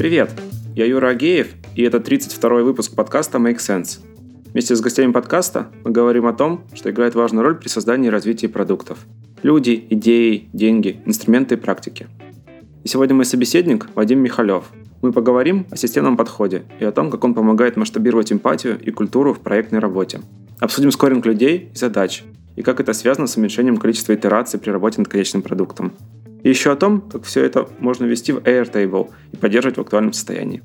Привет, я Юра Агеев, и это 32-й выпуск подкаста Make Sense. Вместе с гостями подкаста мы говорим о том, что играет важную роль при создании и развитии продуктов. Люди, идеи, деньги, инструменты и практики. И сегодня мой собеседник Вадим Михалев. Мы поговорим о системном подходе и о том, как он помогает масштабировать эмпатию и культуру в проектной работе. Обсудим скоринг людей и задач, и как это связано с уменьшением количества итераций при работе над конечным продуктом. И еще о том, как все это можно ввести в Airtable и поддерживать в актуальном состоянии.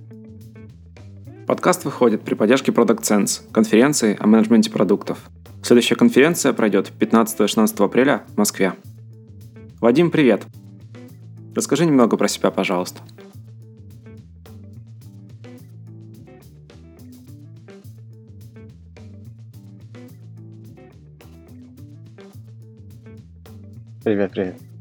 Подкаст выходит при поддержке Product Sense, конференции о менеджменте продуктов. Следующая конференция пройдет 15-16 апреля в Москве. Вадим, привет! Расскажи немного про себя, пожалуйста. Привет, привет.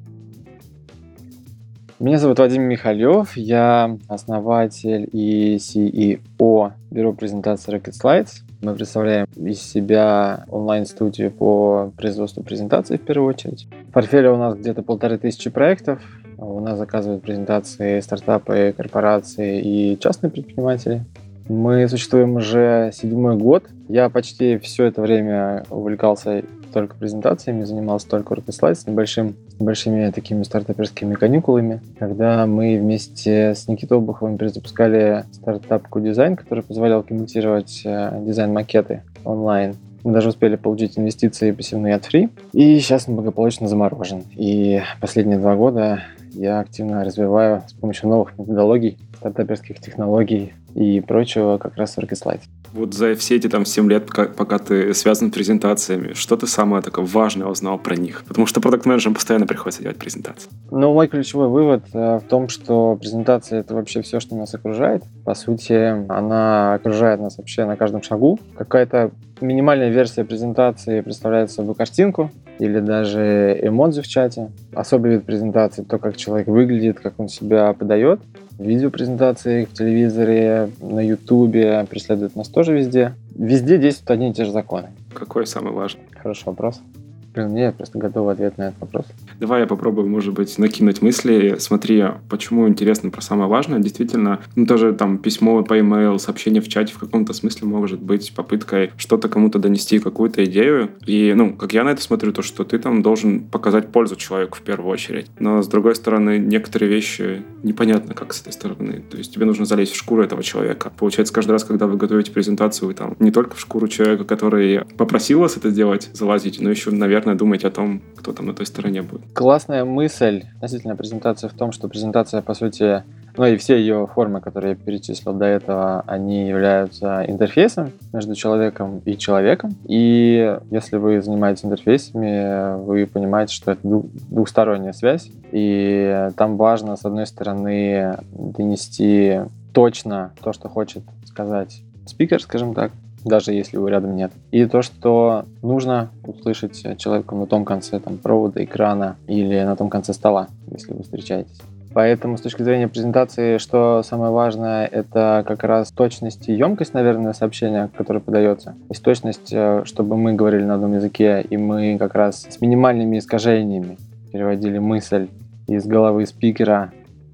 Меня зовут Вадим Михалев, я основатель и CEO бюро презентации Rocket Slides. Мы представляем из себя онлайн-студию по производству презентаций в первую очередь. В портфеле у нас где-то полторы тысячи проектов. У нас заказывают презентации стартапы, корпорации и частные предприниматели. Мы существуем уже седьмой год. Я почти все это время увлекался только презентациями, занимался только Slides с небольшим большими такими стартаперскими каникулами, когда мы вместе с Никитой Обуховым перезапускали стартап Q-Design, который позволял комментировать э, дизайн-макеты онлайн. Мы даже успели получить инвестиции пассивные от Free. И сейчас он благополучно заморожен. И последние два года я активно развиваю с помощью новых методологий, стартаперских технологий и прочего как раз в Rocket Вот за все эти там 7 лет, пока, пока ты связан с презентациями, что ты самое такое важное узнал про них? Потому что продукт менеджерам постоянно приходится делать презентации. Ну, мой ключевой вывод э, в том, что презентация — это вообще все, что нас окружает. По сути, она окружает нас вообще на каждом шагу. Какая-то минимальная версия презентации представляет собой картинку или даже эмодзи в чате. Особый вид презентации — то, как человек выглядит, как он себя подает видеопрезентации в телевизоре, на ютубе, преследуют нас тоже везде. Везде действуют одни и те же законы. Какой самый важный? Хороший вопрос. Блин, мне просто готовый ответ на этот вопрос. Давай я попробую, может быть, накинуть мысли. Смотри, почему интересно про самое важное. Действительно, ну, тоже там письмо по e-mail, сообщение в чате в каком-то смысле может быть попыткой что-то кому-то донести, какую-то идею. И, ну, как я на это смотрю, то, что ты там должен показать пользу человеку в первую очередь. Но, с другой стороны, некоторые вещи непонятно, как с этой стороны. То есть тебе нужно залезть в шкуру этого человека. Получается, каждый раз, когда вы готовите презентацию, вы там не только в шкуру человека, который попросил вас это сделать, залазите, но еще, наверное, наверное, думать о том, кто там на той стороне будет. Классная мысль относительно презентации в том, что презентация, по сути, ну и все ее формы, которые я перечислил до этого, они являются интерфейсом между человеком и человеком. И если вы занимаетесь интерфейсами, вы понимаете, что это двухсторонняя связь. И там важно, с одной стороны, донести точно то, что хочет сказать спикер, скажем так, даже если его рядом нет. И то, что нужно услышать человеку на том конце там, провода, экрана или на том конце стола, если вы встречаетесь. Поэтому с точки зрения презентации, что самое важное, это как раз точность и емкость, наверное, сообщения, которое подается. То точность, э, чтобы мы говорили на одном языке, и мы как раз с минимальными искажениями переводили мысль из головы спикера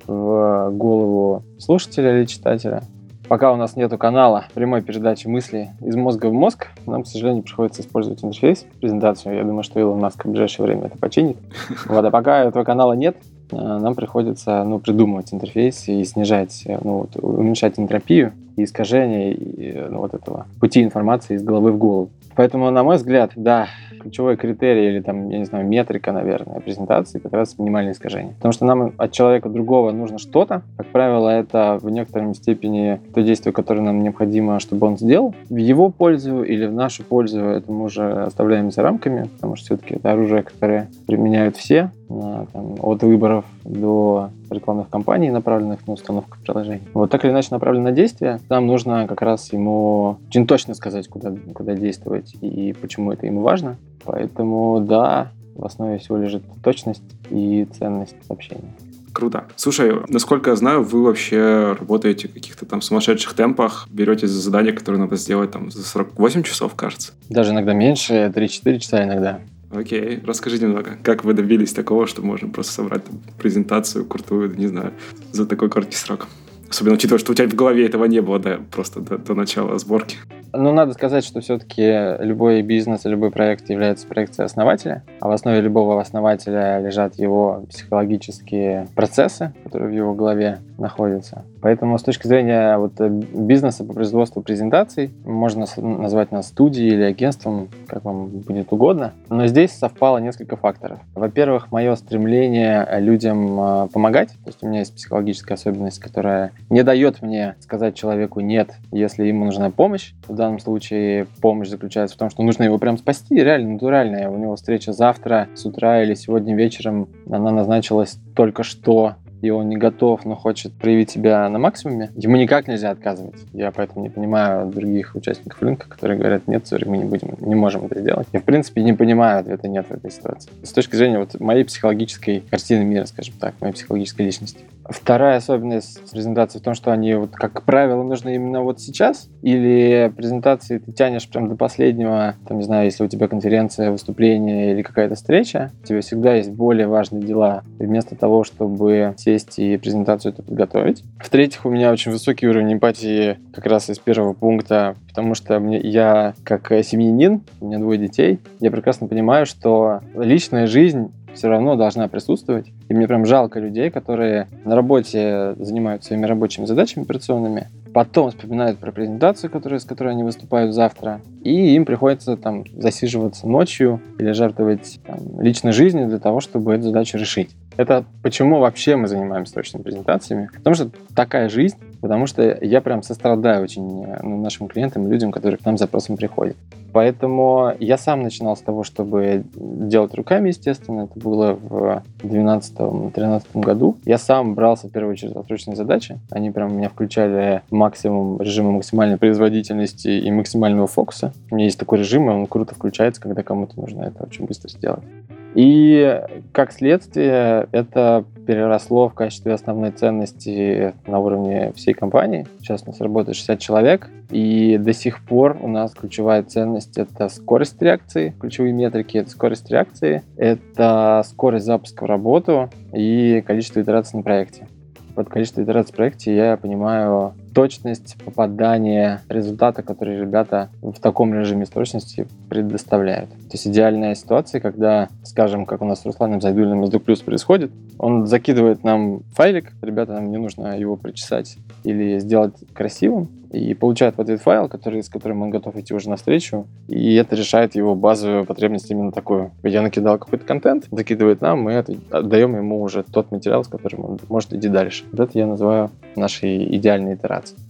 в голову слушателя или читателя пока у нас нету канала прямой передачи мыслей из мозга в мозг, нам, к сожалению, приходится использовать интерфейс, презентацию. Я думаю, что Илон Маск в ближайшее время это починит. Вот, а пока этого канала нет, э, нам приходится ну, придумывать интерфейс и снижать, э, ну, вот, уменьшать энтропию и искажение и, ну, вот этого пути информации из головы в голову. Поэтому, на мой взгляд, да, ключевой критерий или там, я не знаю, метрика, наверное, презентации как раз минимальное искажение. Потому что нам от человека другого нужно что-то. Как правило, это в некоторой степени то действие, которое нам необходимо, чтобы он сделал. В его пользу или в нашу пользу это мы уже оставляем за рамками, потому что все-таки это оружие, которое применяют все, там, от выборов до рекламных кампаний, направленных на установку приложений. Вот так или иначе направленное действие, нам нужно как раз ему очень точно сказать, куда, куда действовать и почему это ему важно. Поэтому да, в основе всего лежит точность и ценность сообщения. Круто. Слушай, насколько я знаю, вы вообще работаете в каких-то там сумасшедших темпах, берете за задание, которое надо сделать там за 48 часов, кажется. Даже иногда меньше, 3-4 часа иногда. Окей, расскажи немного, как вы добились такого, что можно просто собрать презентацию крутую, не знаю, за такой короткий срок? Особенно учитывая, что у тебя в голове этого не было, да, просто до, до начала сборки. Ну, надо сказать, что все-таки любой бизнес любой проект является проекцией основателя, а в основе любого основателя лежат его психологические процессы, которые в его голове находятся. Поэтому с точки зрения вот э, бизнеса по производству презентаций, можно назвать нас студией или агентством, как вам будет угодно. Но здесь совпало несколько факторов. Во-первых, мое стремление людям э, помогать. То есть у меня есть психологическая особенность, которая не дает мне сказать человеку «нет», если ему нужна помощь. В данном случае помощь заключается в том, что нужно его прям спасти, реально натуральная. У него встреча завтра с утра или сегодня вечером, она назначилась только что, и он не готов, но хочет проявить себя на максимуме, ему никак нельзя отказывать. Я поэтому не понимаю других участников рынка, которые говорят, нет, сори, мы не будем, не можем это сделать. Я, в принципе, не понимаю ответа нет в этой ситуации. С точки зрения вот моей психологической картины мира, скажем так, моей психологической личности. Вторая особенность презентации в том, что они, вот, как правило, нужны именно вот сейчас, или презентации ты тянешь прям до последнего, там, не знаю, если у тебя конференция, выступление или какая-то встреча, у тебя всегда есть более важные дела, и вместо того, чтобы сесть и презентацию эту подготовить. В-третьих, у меня очень высокий уровень эмпатии как раз из первого пункта, потому что мне, я как семьянин, у меня двое детей, я прекрасно понимаю, что личная жизнь все равно должна присутствовать. И мне прям жалко людей, которые на работе занимаются своими рабочими задачами операционными, потом вспоминают про презентацию, которую, с которой они выступают завтра, и им приходится там засиживаться ночью или жертвовать там, личной жизнью для того, чтобы эту задачу решить. Это почему вообще мы занимаемся точными презентациями? Потому что такая жизнь, потому что я прям сострадаю очень э, ну, нашим клиентам и людям, которые к нам с запросом приходят. Поэтому я сам начинал с того, чтобы делать руками, естественно. Это было в 2012-2013 году. Я сам брался в первую очередь за срочные задачи. Они прям меня включали максимум режима максимальной производительности и максимального фокуса. У меня есть такой режим, и он круто включается, когда кому-то нужно это очень быстро сделать. И как следствие это переросло в качестве основной ценности на уровне всей компании. Сейчас у нас работает 60 человек, и до сих пор у нас ключевая ценность — это скорость реакции, ключевые метрики — это скорость реакции, это скорость запуска в работу и количество итераций на проекте. Под количество итераций в проекте я понимаю точность попадания результата, который ребята в таком режиме точности предоставляют. То есть идеальная ситуация, когда, скажем, как у нас с Русланом Зайдулиным из Плюс происходит, он закидывает нам файлик, ребята, нам не нужно его прочесать или сделать красивым, и получает в ответ файл, который, с которым он готов идти уже навстречу, и это решает его базовую потребность именно такую. Я накидал какой-то контент, закидывает нам, мы отдаем ему уже тот материал, с которым он может идти дальше. Вот это я называю нашей идеальной итерацией.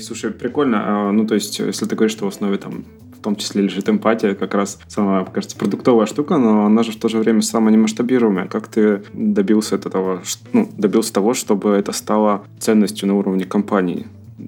Слушай, прикольно. А, ну, то есть, если ты говоришь, что в основе там в том числе лежит эмпатия, как раз самая, кажется, продуктовая штука, но она же в то же время самая немасштабируемая. Как ты добился этого, ну, добился того, чтобы это стало ценностью на уровне компании?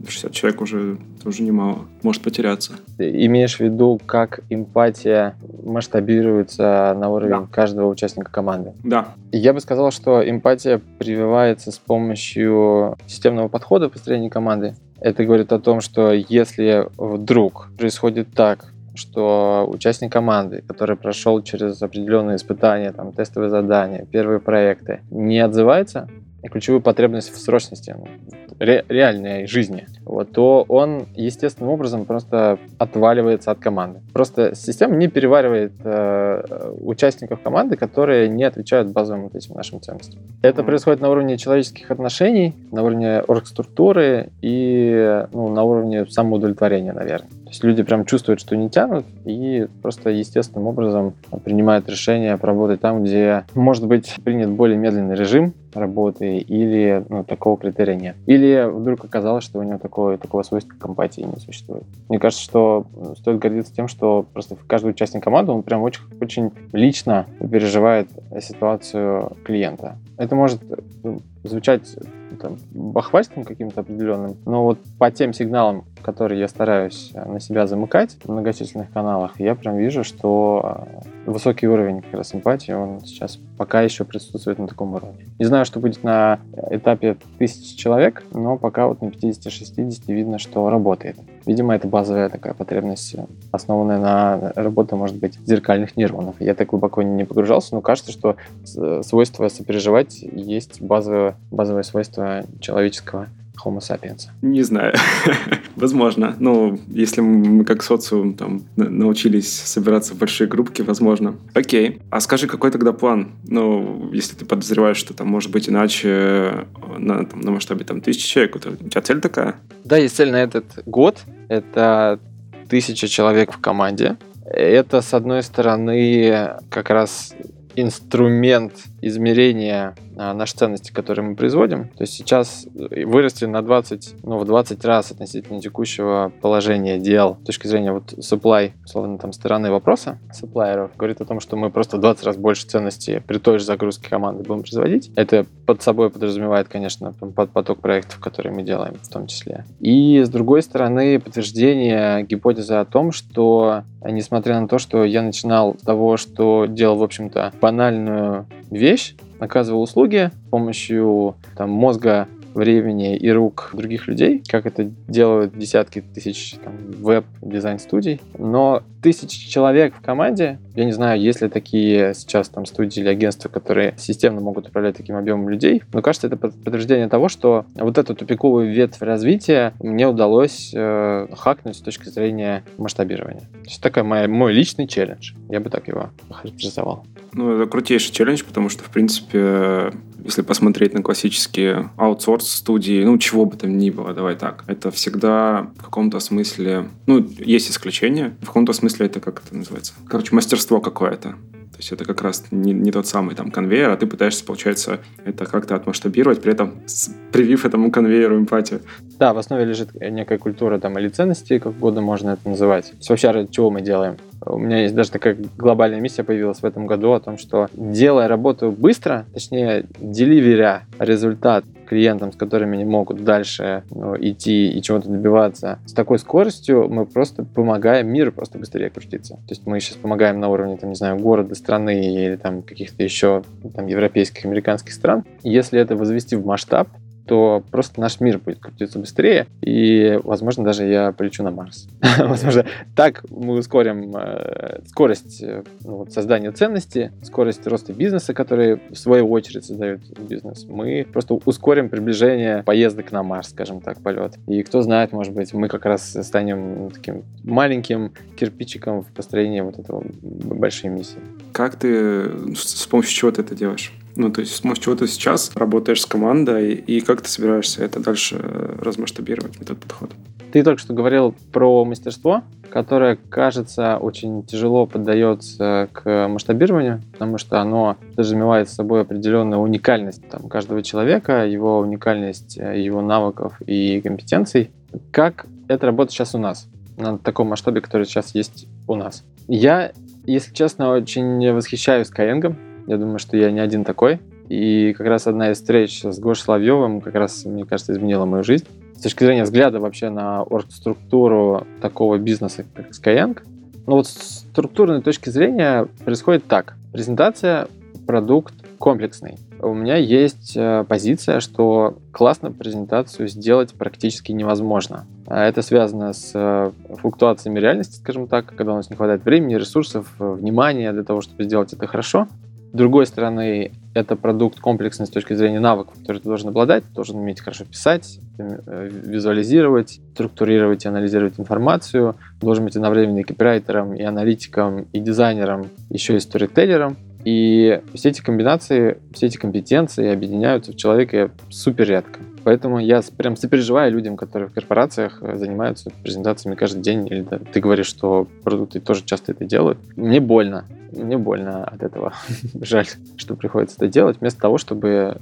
60 человек уже уже немало, может потеряться. Ты имеешь в виду, как эмпатия масштабируется на уровень да. каждого участника команды? Да. Я бы сказал, что эмпатия прививается с помощью системного подхода в построении команды. Это говорит о том, что если вдруг происходит так, что участник команды, который прошел через определенные испытания, там, тестовые задания, первые проекты, не отзывается, ключевую потребность в срочности, ре, реальной жизни, вот, то он естественным образом просто отваливается от команды. Просто система не переваривает э, участников команды, которые не отвечают базовым вот этим нашим ценностям. Это происходит на уровне человеческих отношений, на уровне оргструктуры и ну, на уровне самоудовлетворения, наверное. То есть люди прям чувствуют, что не тянут, и просто естественным образом принимают решение поработать там, где может быть принят более медленный режим работы, или ну, такого критерия нет. Или вдруг оказалось, что у него такое, такого свойства к эмпатии не существует. Мне кажется, что стоит гордиться тем, что просто каждый участник команды, он прям очень, очень лично переживает ситуацию клиента. Это может ну, звучать там, бахвальством каким-то определенным, но вот по тем сигналам, которые я стараюсь э, на себя замыкать в многочисленных каналах, я прям вижу, что э, высокий уровень как раз эмпатии, он сейчас пока еще присутствует на таком уровне. Не знаю, что будет на этапе тысячи человек, но пока вот на 50-60 видно, что работает. Видимо, это базовая такая потребность, основанная на работе, может быть, зеркальных нейронов. Я так глубоко не погружался, но кажется, что свойство сопереживать есть базовое, базовое свойство человеческого Homo sapiens? Не знаю. возможно. Ну, если мы как социум там научились собираться в большие группки, возможно. Окей. А скажи, какой тогда план? Ну, если ты подозреваешь, что там может быть иначе э, на, там, на масштабе там тысячи человек, у тебя цель такая? Да, есть цель на этот год. Это тысяча человек в команде. Это, с одной стороны, как раз инструмент измерения а, нашей ценности, которые мы производим. То есть сейчас вырасти на 20, ну, в 20 раз относительно текущего положения дел с точки зрения вот supply, условно, там, стороны вопроса supplierов, говорит о том, что мы просто в 20 раз больше ценности при той же загрузке команды будем производить. Это под собой подразумевает, конечно, под поток проектов, которые мы делаем в том числе. И с другой стороны, подтверждение гипотезы о том, что несмотря на то, что я начинал с того, что делал, в общем-то, банальную вещь, оказывал услуги с помощью там, мозга времени и рук других людей, как это делают десятки тысяч веб-дизайн-студий. Но тысячи человек в команде, я не знаю, есть ли такие сейчас там студии или агентства, которые системно могут управлять таким объемом людей, но кажется, это подтверждение того, что вот эту тупиковую ветвь развития мне удалось э, хакнуть с точки зрения масштабирования. То есть такой мой, мой личный челлендж. Я бы так его характеризовал. Ну, это крутейший челлендж, потому что, в принципе, если посмотреть на классические аутсорс-студии, ну, чего бы там ни было, давай так, это всегда в каком-то смысле, ну, есть исключения, в каком-то смысле это как это называется? Короче, мастерство какое-то. То есть это как раз не, не тот самый там конвейер, а ты пытаешься, получается, это как-то отмасштабировать, при этом привив этому конвейеру эмпатию. Да, в основе лежит некая культура там или ценности, как угодно можно это называть. Вообще ради чего мы делаем. У меня есть даже такая глобальная миссия появилась в этом году о том, что делая работу быстро, точнее, деливеря результат клиентам, с которыми они могут дальше ну, идти и чего-то добиваться, с такой скоростью мы просто помогаем миру просто быстрее крутиться. То есть мы сейчас помогаем на уровне, там, не знаю, города, страны или там каких-то еще там, европейских, американских стран. Если это возвести в масштаб, то просто наш мир будет крутиться быстрее, и, возможно, даже я полечу на Марс. возможно, так мы ускорим э, скорость э, ну, создания ценности, скорость роста бизнеса, который в свою очередь создает бизнес. Мы просто ускорим приближение поездок на Марс, скажем так, полет. И кто знает, может быть, мы как раз станем таким маленьким кирпичиком в построении вот этого большой миссии. Как ты, с помощью чего ты это делаешь? Ну, то есть помощью чего ты сейчас работаешь с командой, и как ты собираешься это дальше размасштабировать, этот подход? Ты только что говорил про мастерство, которое, кажется, очень тяжело поддается к масштабированию, потому что оно подразумевает с собой определенную уникальность там, каждого человека, его уникальность его навыков и компетенций. Как это работает сейчас у нас, на таком масштабе, который сейчас есть у нас? Я, если честно, очень восхищаюсь Skyeng, я думаю, что я не один такой. И как раз одна из встреч с Гошей Соловьевым как раз, мне кажется, изменила мою жизнь. С точки зрения взгляда вообще на структуру такого бизнеса, как Skyeng, ну вот с структурной точки зрения происходит так. Презентация, продукт комплексный. У меня есть э, позиция, что классно презентацию сделать практически невозможно. А это связано с э, флуктуациями реальности, скажем так, когда у нас не хватает времени, ресурсов, внимания для того, чтобы сделать это хорошо. С другой стороны, это продукт комплексный с точки зрения навыков, которые ты должен обладать, ты должен уметь хорошо писать, э, визуализировать, структурировать и анализировать информацию, должен быть одновременно и копирайтером, и аналитиком, и дизайнером, еще и сторителлером. И все эти комбинации, все эти компетенции объединяются в человеке супер редко. Поэтому я прям сопереживаю людям, которые в корпорациях э, занимаются презентациями каждый день. Или да, ты говоришь, что продукты тоже часто это делают. Мне больно. Мне больно от этого. Жаль, что приходится это делать, вместо того, чтобы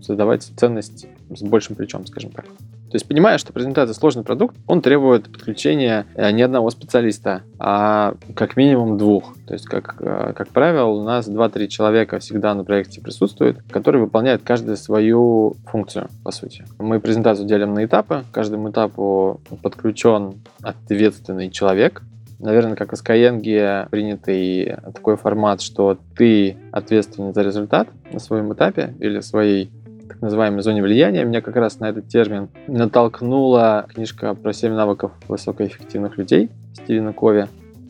создавать ценность с большим плечом, скажем так. То есть, понимая, что презентация сложный продукт, он требует подключения э, не одного специалиста, а как минимум двух. То есть, как, э, как правило, у нас 2-3 человека всегда на проекте присутствуют, которые выполняют каждую свою функцию, по сути. Мы презентацию делим на этапы. К каждому этапу подключен ответственный человек, Наверное, как в Skyeng принятый такой формат, что ты ответственен за результат на своем этапе или своей так называемой зоне влияния. Меня как раз на этот термин натолкнула книжка про 7 навыков высокоэффективных людей Стивена Кови.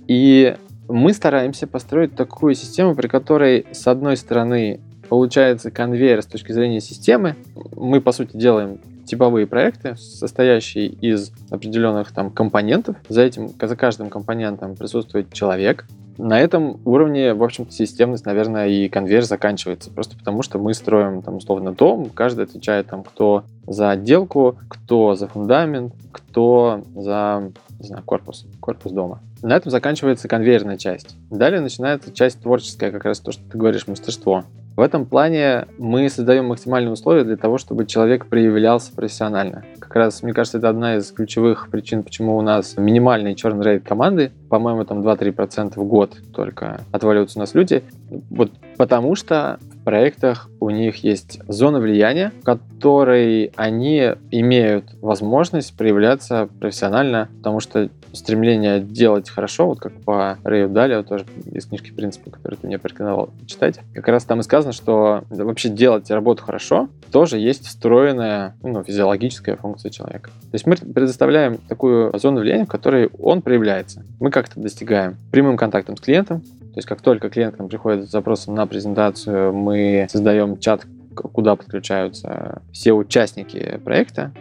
И мы стараемся построить такую систему, при которой, с одной стороны, получается конвейер с точки зрения системы. Мы, по сути, делаем типовые проекты, состоящие из определенных там компонентов. За этим, за каждым компонентом присутствует человек, на этом уровне, в общем-то, системность, наверное, и конвейер заканчивается. Просто потому, что мы строим, там, условно, дом, каждый отвечает, там, кто за отделку, кто за фундамент, кто за, не знаю, корпус, корпус дома. На этом заканчивается конвейерная часть. Далее начинается часть творческая, как раз то, что ты говоришь, мастерство. В этом плане мы создаем максимальные условия для того, чтобы человек проявлялся профессионально. Как раз, мне кажется, это одна из ключевых причин, почему у нас минимальный черный рейд команды, по-моему, там 2-3% в год только отваливаются у нас люди. Вот потому что в проектах у них есть зона влияния, в которой они имеют возможность проявляться профессионально, потому что стремление делать хорошо, вот как по Рэю Далио, тоже из книжки «Принципы», который ты мне порекомендовал читать, как раз там и сказано, что вообще делать работу хорошо тоже есть встроенная ну, физиологическая функция человека. То есть мы предоставляем такую зону влияния, в которой он проявляется. Мы как-то достигаем прямым контактом с клиентом, то есть как только клиент к нам приходит с запросом на презентацию, мы создаем чат, куда подключаются все участники проекта,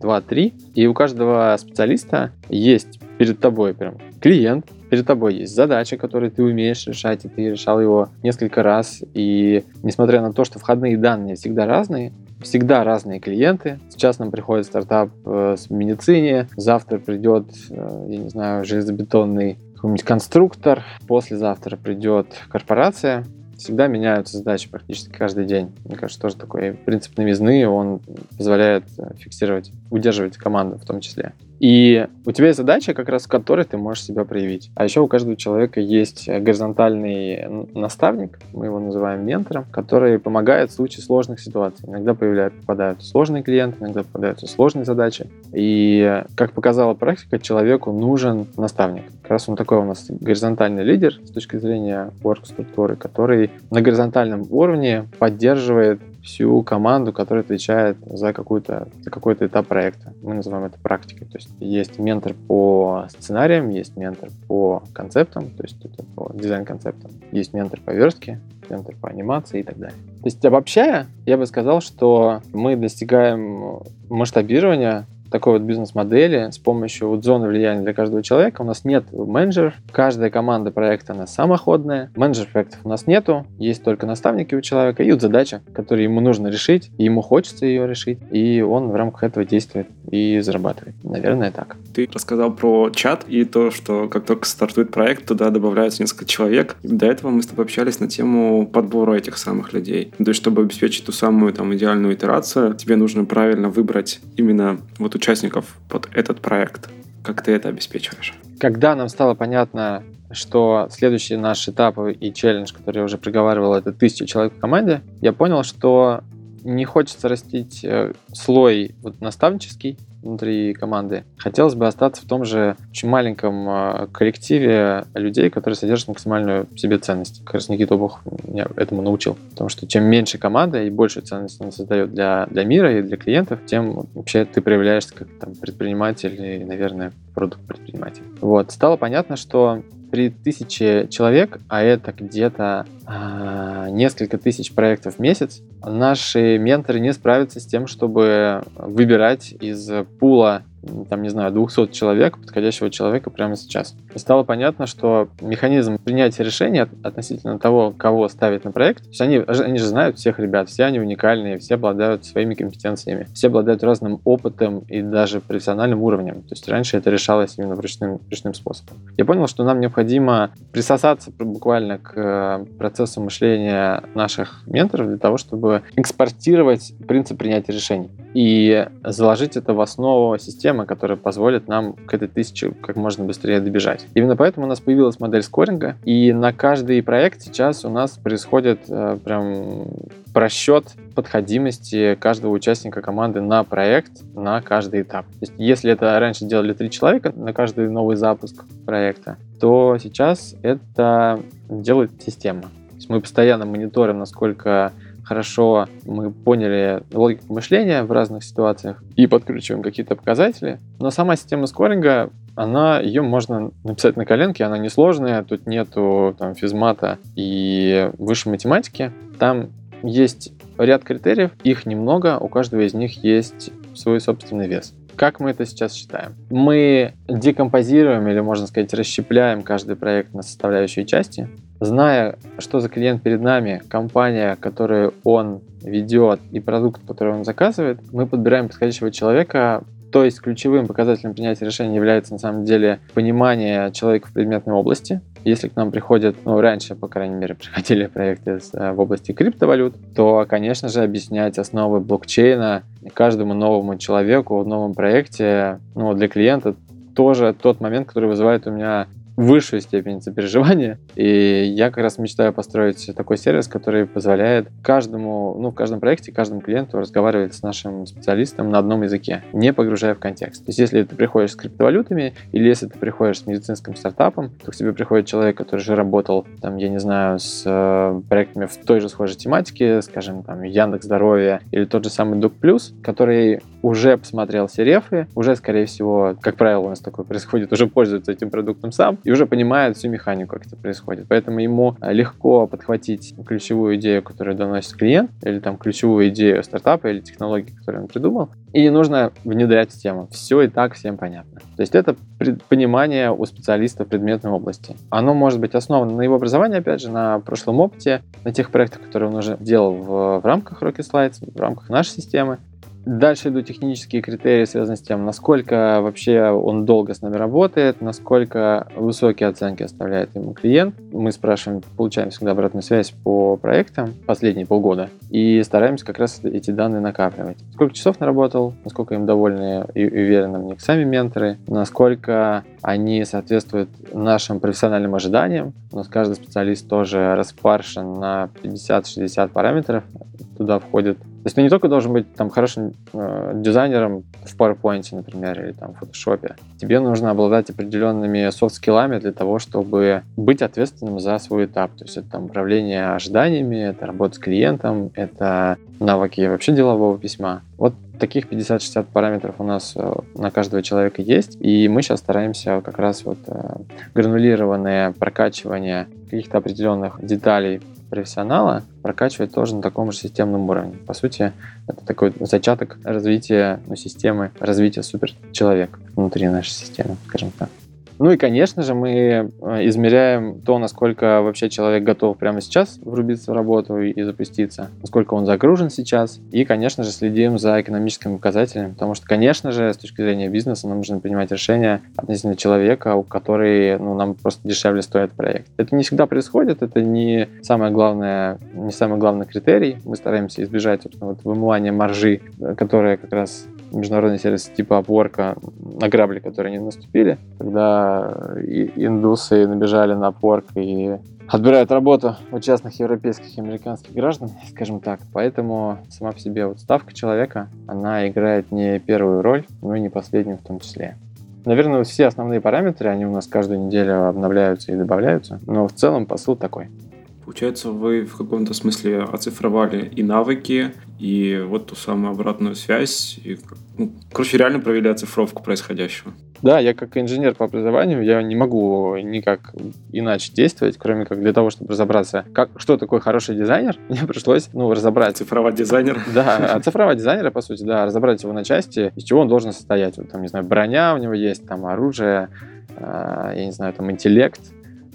2-3, и у каждого специалиста есть перед тобой прям клиент, перед тобой есть задача, которую ты умеешь решать, и ты решал его несколько раз. И несмотря на то, что входные данные всегда разные, всегда разные клиенты. Сейчас нам приходит стартап э, с медицине, завтра придет, э, я не знаю, железобетонный какой-нибудь конструктор, послезавтра придет корпорация, всегда меняются задачи практически каждый день. Мне кажется, тоже такой принцип новизны, он позволяет э, фиксировать, удерживать команду в том числе. И у тебя есть задача, как раз в которой ты можешь себя проявить. А еще у каждого человека есть горизонтальный наставник, мы его называем ментором, который помогает в случае сложных ситуаций. Иногда появляются, попадают сложные клиенты, иногда попадаются сложные задачи. И, как показала практика, человеку нужен наставник. Как раз он такой у нас горизонтальный лидер с точки зрения work-структуры, который на горизонтальном уровне поддерживает всю команду, которая отвечает за, какую-то, за какой-то этап проекта. Мы называем это практикой. То есть есть ментор по сценариям, есть ментор по концептам, то есть это по дизайн-концептам, есть ментор по верстке, ментор по анимации и так далее. То есть обобщая, я бы сказал, что мы достигаем масштабирования такой вот бизнес-модели с помощью вот зоны влияния для каждого человека. У нас нет менеджеров, каждая команда проекта она самоходная, менеджер проектов у нас нету, есть только наставники у человека и вот задача, которую ему нужно решить, и ему хочется ее решить, и он в рамках этого действует и зарабатывает. Наверное, так. Ты рассказал про чат и то, что как только стартует проект, туда добавляются несколько человек. До этого мы с тобой общались на тему подбора этих самых людей. То есть, чтобы обеспечить ту самую там идеальную итерацию, тебе нужно правильно выбрать именно вот участников под этот проект. Как ты это обеспечиваешь? Когда нам стало понятно, что следующий наш этап и челлендж, который я уже приговаривал, это тысяча человек в команде, я понял, что не хочется растить э, слой вот наставнический, внутри команды. Хотелось бы остаться в том же очень маленьком а, коллективе людей, которые содержат максимальную себе ценность. Как раз Никита Бог меня этому научил. Потому что чем меньше команда и больше ценность она создает для, для мира и для клиентов, тем вообще ты проявляешься как там, предприниматель и, наверное, продукт-предприниматель. Вот. Стало понятно, что при тысяче человек, а это где-то э, несколько тысяч проектов в месяц, наши менторы не справятся с тем, чтобы выбирать из пула там, не знаю, 200 человек, подходящего человека прямо сейчас. И стало понятно, что механизм принятия решения относительно того, кого ставить на проект, то есть они, они же знают всех ребят, все они уникальные, все обладают своими компетенциями, все обладают разным опытом и даже профессиональным уровнем. То есть раньше это решалось именно ручным, ручным способом. Я понял, что нам необходимо присосаться буквально к э, процессу мышления наших менторов для того, чтобы экспортировать принцип принятия решений и заложить это в основу системы, которая позволит нам к этой тысяче как можно быстрее добежать. Именно поэтому у нас появилась модель скоринга, и на каждый проект сейчас у нас происходит э, прям просчет подходимости каждого участника команды на проект, на каждый этап. То есть, если это раньше делали три человека на каждый новый запуск проекта, то сейчас это делает система. То есть мы постоянно мониторим, насколько хорошо мы поняли логику мышления в разных ситуациях и подкручиваем какие-то показатели. Но сама система скоринга, она, ее можно написать на коленке, она несложная, тут нету там физмата и высшей математики. Там есть ряд критериев, их немного, у каждого из них есть свой собственный вес. Как мы это сейчас считаем? Мы декомпозируем или, можно сказать, расщепляем каждый проект на составляющие части, зная, что за клиент перед нами, компания, которую он ведет и продукт, который он заказывает, мы подбираем подходящего человека то есть ключевым показателем принятия решения является на самом деле понимание человека в предметной области. Если к нам приходят, ну, раньше, по крайней мере, приходили проекты э, в области криптовалют, то, конечно же, объяснять основы блокчейна каждому новому человеку в новом проекте, ну, для клиента тоже тот момент, который вызывает у меня высшую степень сопереживания. И я как раз мечтаю построить такой сервис, который позволяет каждому, ну, в каждом проекте, каждому клиенту разговаривать с нашим специалистом на одном языке, не погружая в контекст. То есть, если ты приходишь с криптовалютами, или если ты приходишь с медицинским стартапом, то к тебе приходит человек, который же работал, там, я не знаю, с э, проектами в той же схожей тематике, скажем, там, Яндекс Здоровье или тот же самый Дук Плюс, который уже посмотрел все рефы, уже, скорее всего, как правило, у нас такое происходит, уже пользуется этим продуктом сам и уже понимает всю механику, как это происходит. Поэтому ему э, легко подхватить ключевую идею, которую доносит клиент, или там ключевую идею стартапа или технологии, которую он придумал, и не нужно внедрять в тему. Все и так всем понятно. То есть это понимание у специалиста в предметной области. Оно может быть основано на его образовании, опять же, на прошлом опыте, на тех проектах, которые он уже делал в, в рамках Rocket Slides, в рамках нашей системы. Дальше идут технические критерии, связанные с тем, насколько вообще он долго с нами работает, насколько высокие оценки оставляет ему клиент. Мы спрашиваем, получаем всегда обратную связь по проектам последние полгода и стараемся как раз эти данные накапливать. Сколько часов наработал, насколько им довольны и уверены в них сами менторы, насколько они соответствуют нашим профессиональным ожиданиям. У нас каждый специалист тоже распаршен на 50-60 параметров. Туда входит то есть ты не только должен быть там хорошим э, дизайнером в PowerPoint, например, или там в Photoshop. Тебе нужно обладать определенными софт-скиллами для того, чтобы быть ответственным за свой этап. То есть это там управление ожиданиями, это работа с клиентом, это навыки вообще делового письма. Вот таких 50-60 параметров у нас э, на каждого человека есть, и мы сейчас стараемся как раз вот э, гранулированное прокачивание каких-то определенных деталей профессионала прокачивать тоже на таком же системном уровне. По сути, это такой зачаток развития ну, системы, развития суперчеловека внутри нашей системы, скажем так. Ну и, конечно же, мы э, измеряем то, насколько вообще человек готов прямо сейчас врубиться в работу и запуститься, насколько он загружен сейчас. И, конечно же, следим за экономическими показателями, потому что, конечно же, с точки зрения бизнеса нам нужно принимать решения относительно человека, у которого ну, нам просто дешевле стоит проект. Это не всегда происходит, это не самое главное, не самый главный критерий. Мы стараемся избежать, вот вымывания маржи, э, которая как раз международный сервис типа Upwork на грабли, которые не наступили, когда индусы набежали на Upwork и отбирают работу у частных европейских и американских граждан, скажем так. Поэтому сама по себе вот ставка человека, она играет не первую роль, но и не последнюю в том числе. Наверное, все основные параметры, они у нас каждую неделю обновляются и добавляются, но в целом посыл такой – Получается, вы в каком-то смысле оцифровали и навыки, и вот ту самую обратную связь. И, ну, короче, реально провели оцифровку происходящего. Да, я как инженер по образованию, я не могу никак иначе действовать, кроме как для того, чтобы разобраться, как, что такое хороший дизайнер, мне пришлось, ну, разобрать. Цифровать дизайнера. Да, оцифровать дизайнера, по сути, да, разобрать его на части, из чего он должен состоять. Вот там, не знаю, броня у него есть, там оружие, э, я не знаю, там интеллект,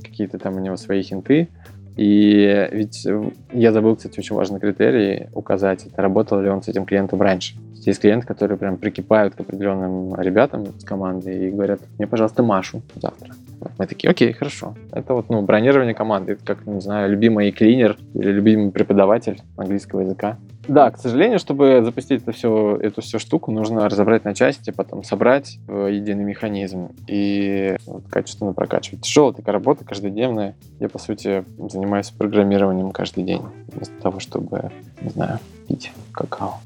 какие-то там у него свои хинты. И ведь э, я забыл, кстати, очень важный критерий указать, это работал ли он с этим клиентом раньше. Есть клиенты, которые прям прикипают к определенным ребятам с команды и говорят, мне, пожалуйста, Машу завтра. Мы такие, окей, хорошо. Это вот, ну, бронирование команды, это как, не знаю, любимый клинер или любимый преподаватель английского языка. Да, к сожалению, чтобы запустить это все, эту всю штуку, нужно разобрать на части, потом собрать в единый механизм и вот, качественно прокачивать. Тяжелая такая работа, каждодневная. Я, по сути, занимаюсь программированием каждый день, вместо того, чтобы, не знаю, пить какао.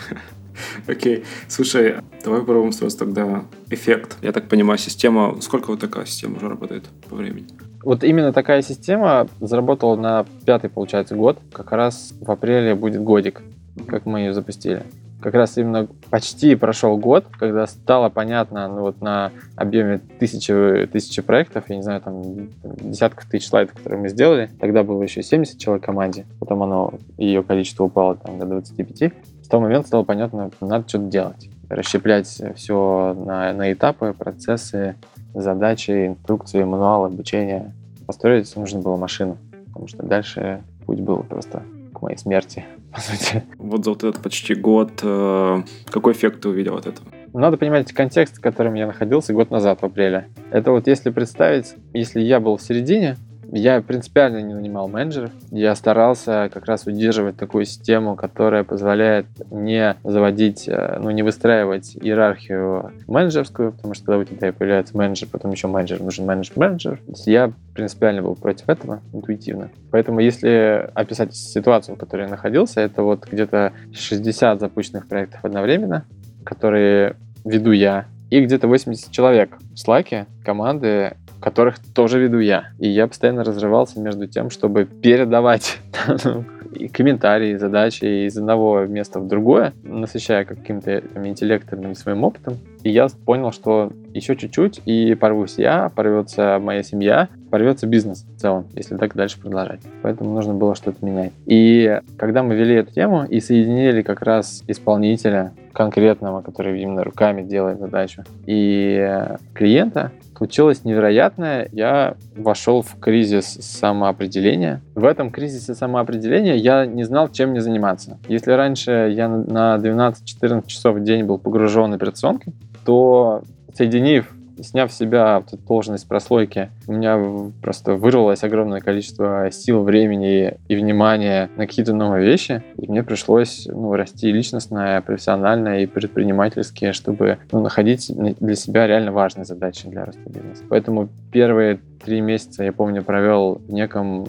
Окей. Слушай, давай попробуем сразу тогда эффект. Я так понимаю, система... Сколько вот такая система уже работает по времени? Вот именно такая система заработала на пятый, получается, год. Как раз в апреле будет годик, как мы ее запустили. Как раз именно почти прошел год, когда стало понятно, ну вот на объеме тысячи, тысячи проектов, я не знаю, там десятков тысяч слайдов, которые мы сделали, тогда было еще 70 человек в команде, потом оно, ее количество упало там до 25, с того момента стало понятно, надо что-то делать. Расщеплять все на, на этапы, процессы, задачи, инструкции, мануал обучения. Построить нужно было машину, потому что дальше путь был просто к моей смерти, по сути. Вот за вот этот почти год, э, какой эффект ты увидел от этого? Надо понимать контекст, в котором я находился год назад, в апреле. Это вот если представить, если я был в середине, я принципиально не нанимал менеджеров. Я старался как раз удерживать такую систему, которая позволяет не заводить, э, ну, не выстраивать иерархию менеджерскую, потому что когда у тебя появляется менеджер, потом еще менеджер, нужен менеджер-менеджер. Я принципиально был против этого, интуитивно. Поэтому если описать ситуацию, в которой я находился, это вот где-то 60 запущенных проектов одновременно, которые веду я, и где-то 80 человек в Slack, команды, которых тоже веду я. И я постоянно разрывался между тем, чтобы передавать комментарии, задачи из одного места в другое, насыщая каким-то интеллектом и своим опытом. И я понял, что еще чуть-чуть, и порвусь я, порвется моя семья, порвется бизнес в целом, если так дальше продолжать. Поэтому нужно было что-то менять. И когда мы вели эту тему и соединили как раз исполнителя конкретного, который именно руками делает задачу, и клиента, случилось невероятное. Я вошел в кризис самоопределения. В этом кризисе самоопределения я не знал, чем мне заниматься. Если раньше я на 12-14 часов в день был погружен операционкой, то соединив сняв с себя вот эту должность прослойки, у меня просто вырвалось огромное количество сил, времени и внимания на какие-то новые вещи. И мне пришлось ну, расти личностно, профессионально и предпринимательски, чтобы ну, находить для себя реально важные задачи для роста бизнеса. Поэтому первые три месяца, я помню, провел в неком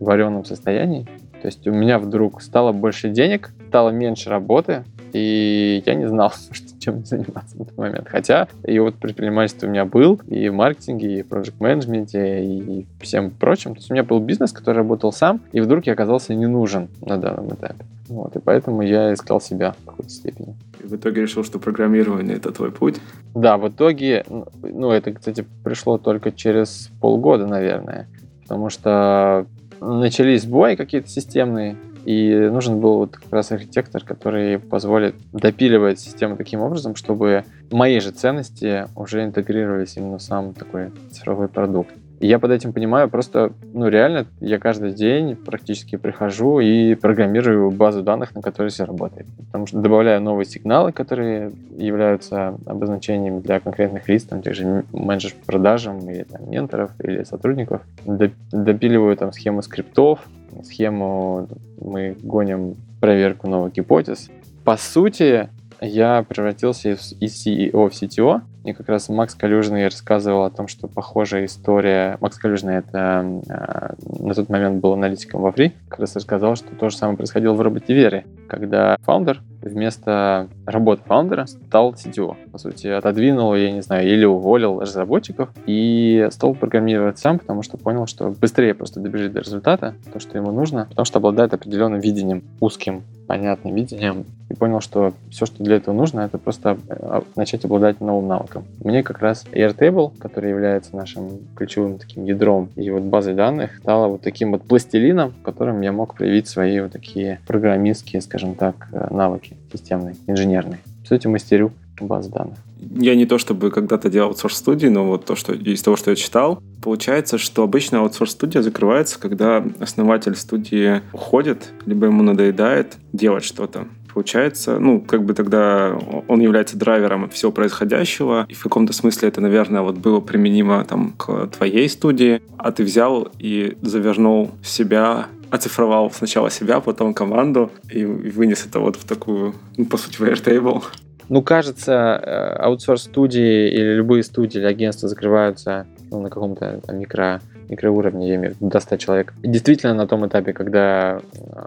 вареном состоянии. То есть у меня вдруг стало больше денег, стало меньше работы, и я не знал, чем заниматься в этот момент. Хотя и вот предпринимательство у меня был, и в маркетинге, и в project менеджменте и всем прочим. То есть у меня был бизнес, который работал сам, и вдруг я оказался не нужен на данном этапе. Вот, и поэтому я искал себя в какой-то степени. И в итоге решил, что программирование — это твой путь? Да, в итоге, ну, это, кстати, пришло только через полгода, наверное, потому что начались сбои какие-то системные, и нужен был вот как раз архитектор, который позволит допиливать систему таким образом, чтобы мои же ценности уже интегрировались именно в сам такой цифровой продукт. И я под этим понимаю просто, ну реально, я каждый день практически прихожу и программирую базу данных, на которой все работает. Потому что добавляю новые сигналы, которые являются обозначением для конкретных лиц, там, тех же менеджеров продажам или там, менторов или сотрудников. Допиливаю там схему скриптов, схему мы гоним проверку новых гипотез. По сути, я превратился из CEO в CTO, и как раз Макс Калюжный рассказывал о том, что похожая история... Макс Калюжный это э, на тот момент был аналитиком во Фри, как раз рассказал, что то же самое происходило в роботе Вере, когда фаундер вместо работы фаундера стал CTO. По сути, отодвинул, я не знаю, или уволил разработчиков и стал программировать сам, потому что понял, что быстрее просто добежит до результата, то, что ему нужно, потому что обладает определенным видением, узким, понятным видением, и понял, что все, что для этого нужно, это просто э, начать обладать новым навыком. Мне как раз Airtable, который является нашим ключевым таким ядром и вот базой данных, стала вот таким вот пластилином, в котором я мог проявить свои вот такие программистские, скажем так, э, навыки разработки системной, инженерной. По сути, мастерю баз данных. Я не то чтобы когда-то делал аутсорс-студии, но вот то, что из того, что я читал, получается, что обычно аутсорс-студия закрывается, когда основатель студии уходит, либо ему надоедает делать что-то. Получается, ну, как бы тогда он является драйвером всего происходящего, и в каком-то смысле это, наверное, вот было применимо там к твоей студии, а ты взял и завернул себя оцифровал сначала себя, потом команду и, вынес это вот в такую, ну, по сути, Airtable. Ну, кажется, э, аутсорс-студии или любые студии или агентства закрываются ну, на каком-то микро, микроуровне, я имею в виду, до 100 человек. И действительно на том этапе, когда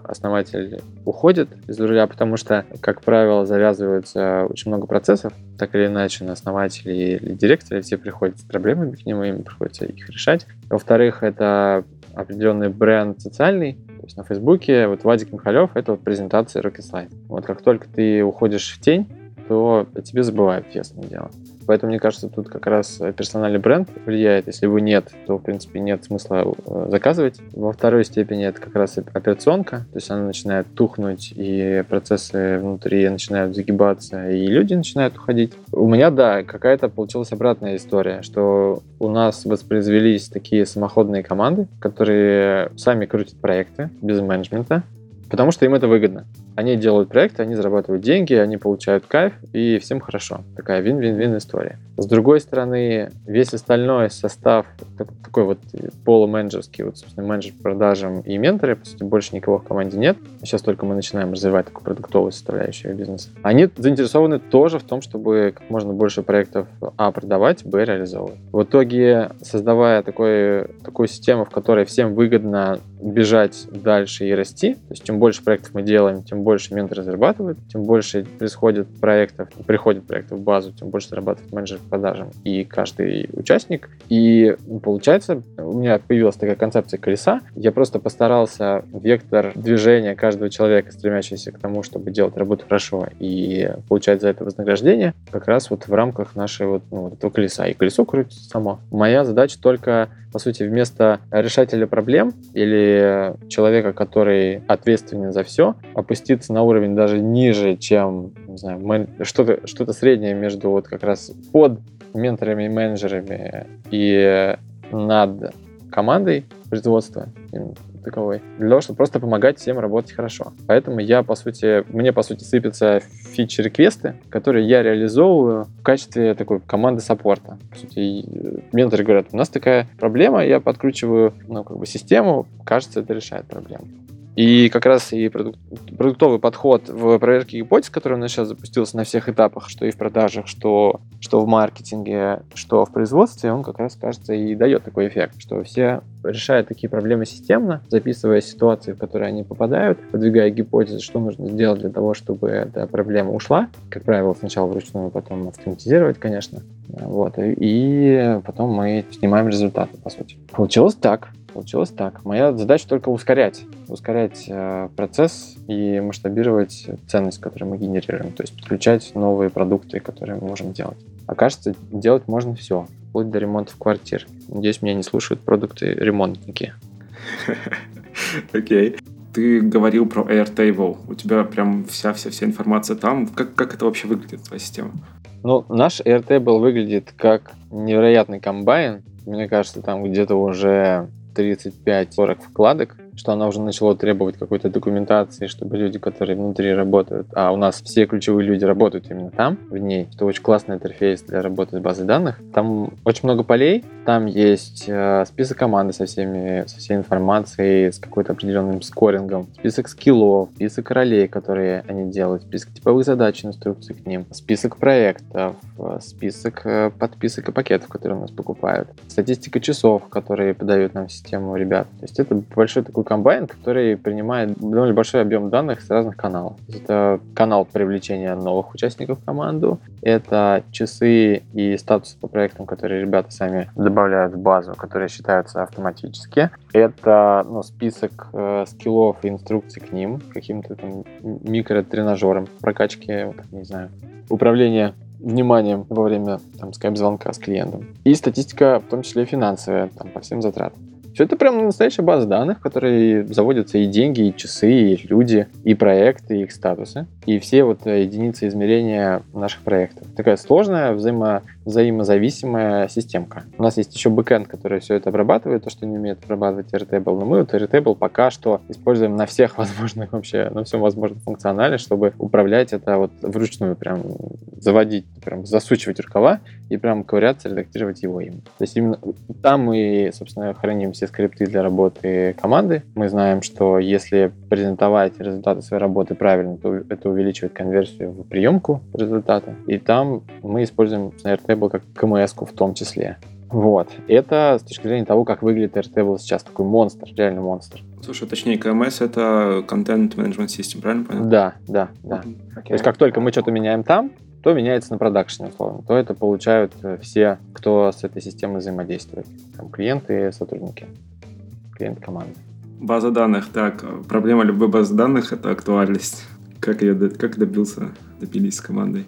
основатель уходит из руля, потому что, как правило, завязываются очень много процессов, так или иначе, на основателей или директоры все приходят с проблемами к нему, им приходится их решать. Во-вторых, это определенный бренд социальный, то есть на Фейсбуке, вот Вадик Михалев, это вот презентация Rocket Slide. Вот как только ты уходишь в тень, то тебе забывают, ясное дело. Поэтому, мне кажется, тут как раз персональный бренд влияет. Если его нет, то, в принципе, нет смысла э, заказывать. Во второй степени это как раз операционка, то есть она начинает тухнуть, и процессы внутри начинают загибаться, и люди начинают уходить. У меня, да, какая-то получилась обратная история, что у нас воспроизвелись такие самоходные команды, которые сами крутят проекты без менеджмента, потому что им это выгодно. Они делают проекты, они зарабатывают деньги, они получают кайф, и всем хорошо. Такая вин-вин-вин история. С другой стороны, весь остальной состав, такой вот полуменеджерский, вот, собственно, менеджер по продажам и менторы, по сути, больше никого в команде нет. Сейчас только мы начинаем развивать такую продуктовую составляющую бизнеса. Они заинтересованы тоже в том, чтобы как можно больше проектов А продавать, Б реализовывать. В итоге, создавая такой, такую систему, в которой всем выгодно бежать дальше и расти, то есть чем больше проектов мы делаем, тем больше менторы зарабатывают, тем больше происходит проектов, приходит проектов в базу, тем больше зарабатывает менеджер по продажам и каждый участник. И получается, у меня появилась такая концепция колеса. Я просто постарался вектор движения каждого человека, стремящегося к тому, чтобы делать работу хорошо и получать за это вознаграждение, как раз вот в рамках нашей вот, ну, вот этого колеса. И колесо крутится само. Моя задача только по сути, вместо решателя проблем или человека, который ответственен за все, опуститься на уровень даже ниже, чем, не знаю, что-то что среднее между вот как раз под менторами и менеджерами и над командой производства таковой, для того, чтобы просто помогать всем работать хорошо. Поэтому я, по сути, мне, по сути, сыпятся фичи-реквесты, которые я реализовываю в качестве такой команды саппорта. По сути, менторы говорят, у нас такая проблема, я подкручиваю, ну, как бы систему, кажется, это решает проблему. И как раз и продук- продуктовый подход в проверке гипотез, который у нас сейчас запустился на всех этапах, что и в продажах, что, что в маркетинге, что в производстве, он как раз, кажется, и дает такой эффект, что все решают такие проблемы системно, записывая ситуации, в которые они попадают, подвигая гипотезы, что нужно сделать для того, чтобы эта проблема ушла. Как правило, сначала вручную, потом автоматизировать, конечно. Вот. И потом мы снимаем результаты, по сути. Получилось так. Получилось так. Моя задача только ускорять. Ускорять э, процесс и масштабировать ценность, которую мы генерируем. То есть подключать новые продукты, которые мы можем делать. Окажется, делать можно все, вплоть до ремонта в квартир. Надеюсь, меня не слушают продукты ремонтники. Окей. Ты говорил про Airtable. У тебя прям вся-вся-вся информация там. Как, как это вообще выглядит, твоя система? Ну, наш Airtable выглядит как невероятный комбайн. Мне кажется, там где-то уже 35-40 вкладок, что она уже начала требовать какой-то документации, чтобы люди, которые внутри работают, а у нас все ключевые люди работают именно там, в ней, что очень классный интерфейс для работы с базой данных. Там очень много полей, там есть э, список команды со всеми, со всей информацией, с какой-то определенным скорингом, список скиллов, список ролей, которые они делают, список типовых задач, инструкций к ним, список проектов, э, список э, подписок и пакетов, которые у нас покупают, статистика часов, которые подают нам в систему ребят. То есть это большой такой комбайн, который принимает довольно большой объем данных с разных каналов. Это канал привлечения новых участников в команду, это часы и статусы по проектам, которые ребята сами добавляют в базу, которые считаются автоматически. Это ну, список э, скиллов и инструкций к ним, каким-то там микротренажером, прокачки, вот, не знаю, управления вниманием во время там, скайп-звонка с клиентом. И статистика, в том числе финансовая, там, по всем затратам. Все это прям настоящая база данных, в которой заводятся и деньги, и часы, и люди, и проекты, и их статусы, и все вот э, единицы измерения наших проектов. Такая сложная, взаимо взаимозависимая системка. У нас есть еще бэкэнд, который все это обрабатывает, то, что не умеет обрабатывать Airtable, но мы вот Airtable пока что используем на всех возможных вообще, на всем возможном функционале, чтобы управлять это вот вручную, прям заводить, прям засучивать рукава и прям ковыряться, редактировать его им. То есть именно там мы, собственно, храним все скрипты для работы команды. Мы знаем, что если презентовать результаты своей работы правильно, то это увеличивает конверсию в приемку результата. И там мы используем Airtable Airtable как КМС в том числе. Вот. Это с точки зрения того, как выглядит Airtable сейчас. Такой монстр, реально монстр. Слушай, точнее, КМС — это Content Management System, правильно понял? Да, да, да. Okay. То есть как только мы что-то меняем там, то меняется на продакшене, условно. То это получают э, все, кто с этой системой взаимодействует. Там клиенты и сотрудники. Клиент команды. База данных. Так, проблема любой базы данных — это актуальность. Как, ее, как добился, добились с командой?